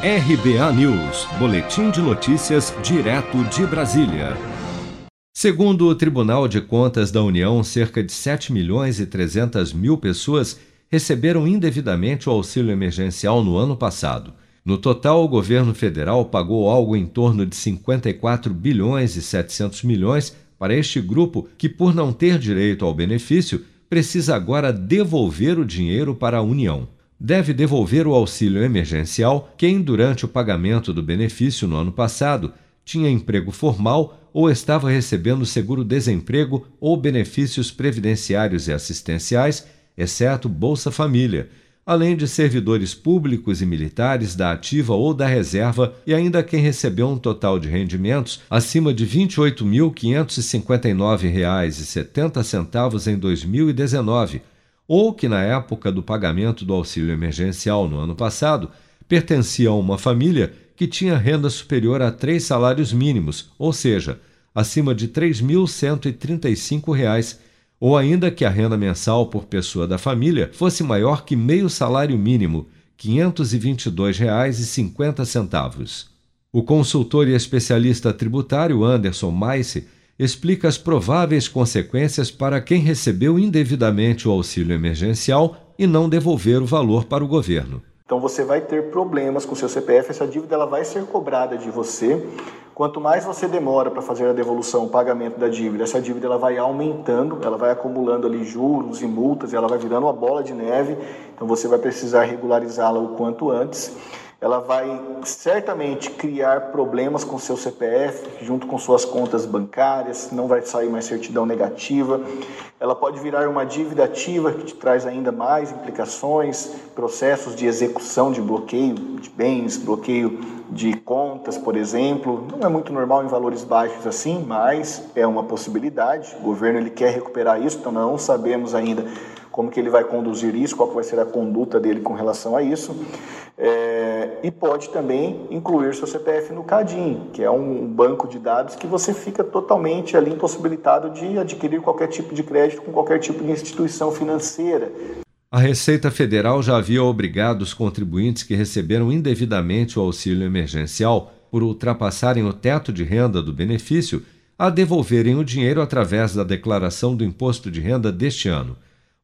RBA News, Boletim de Notícias, direto de Brasília. Segundo o Tribunal de Contas da União, cerca de 7 milhões e 300 mil pessoas receberam indevidamente o auxílio emergencial no ano passado. No total, o governo federal pagou algo em torno de 54 bilhões e 700 milhões para este grupo que, por não ter direito ao benefício, precisa agora devolver o dinheiro para a União. Deve devolver o auxílio emergencial quem, durante o pagamento do benefício no ano passado, tinha emprego formal ou estava recebendo seguro-desemprego ou benefícios previdenciários e assistenciais, exceto Bolsa Família além de servidores públicos e militares da ativa ou da reserva e ainda quem recebeu um total de rendimentos acima de R$ 28.559,70 em 2019, ou que na época do pagamento do auxílio emergencial no ano passado pertencia a uma família que tinha renda superior a três salários mínimos, ou seja, acima de R$ 3.135 ou ainda que a renda mensal por pessoa da família fosse maior que meio salário mínimo, R$ 522,50. O consultor e especialista tributário Anderson Maice explica as prováveis consequências para quem recebeu indevidamente o auxílio emergencial e não devolver o valor para o governo. Então você vai ter problemas com o seu CPF, essa dívida ela vai ser cobrada de você Quanto mais você demora para fazer a devolução, o pagamento da dívida, essa dívida ela vai aumentando, ela vai acumulando ali juros e multas, ela vai virando uma bola de neve. Então você vai precisar regularizá-la o quanto antes ela vai certamente criar problemas com seu CPF, junto com suas contas bancárias, não vai sair mais certidão negativa. Ela pode virar uma dívida ativa que te traz ainda mais implicações, processos de execução de bloqueio de bens, bloqueio de contas, por exemplo. Não é muito normal em valores baixos assim, mas é uma possibilidade. O governo ele quer recuperar isso, então não sabemos ainda como que ele vai conduzir isso, qual vai ser a conduta dele com relação a isso. É, e pode também incluir seu CPF no CADIM, que é um banco de dados que você fica totalmente ali impossibilitado de adquirir qualquer tipo de crédito com qualquer tipo de instituição financeira. A Receita Federal já havia obrigado os contribuintes que receberam indevidamente o auxílio emergencial por ultrapassarem o teto de renda do benefício a devolverem o dinheiro através da declaração do imposto de renda deste ano.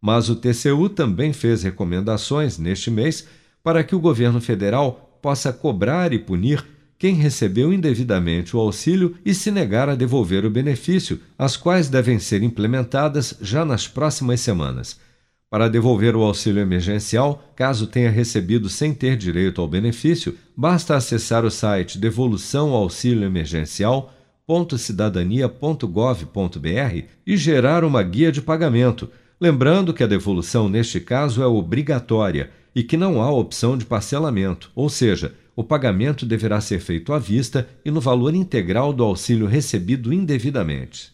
Mas o TCU também fez recomendações neste mês para que o governo federal possa cobrar e punir quem recebeu indevidamente o auxílio e se negar a devolver o benefício, as quais devem ser implementadas já nas próximas semanas. Para devolver o auxílio emergencial, caso tenha recebido sem ter direito ao benefício, basta acessar o site devolução auxílio emergencial.cidadania.gov.br e gerar uma guia de pagamento, lembrando que a devolução neste caso é obrigatória e que não há opção de parcelamento, ou seja, o pagamento deverá ser feito à vista e no valor integral do auxílio recebido indevidamente.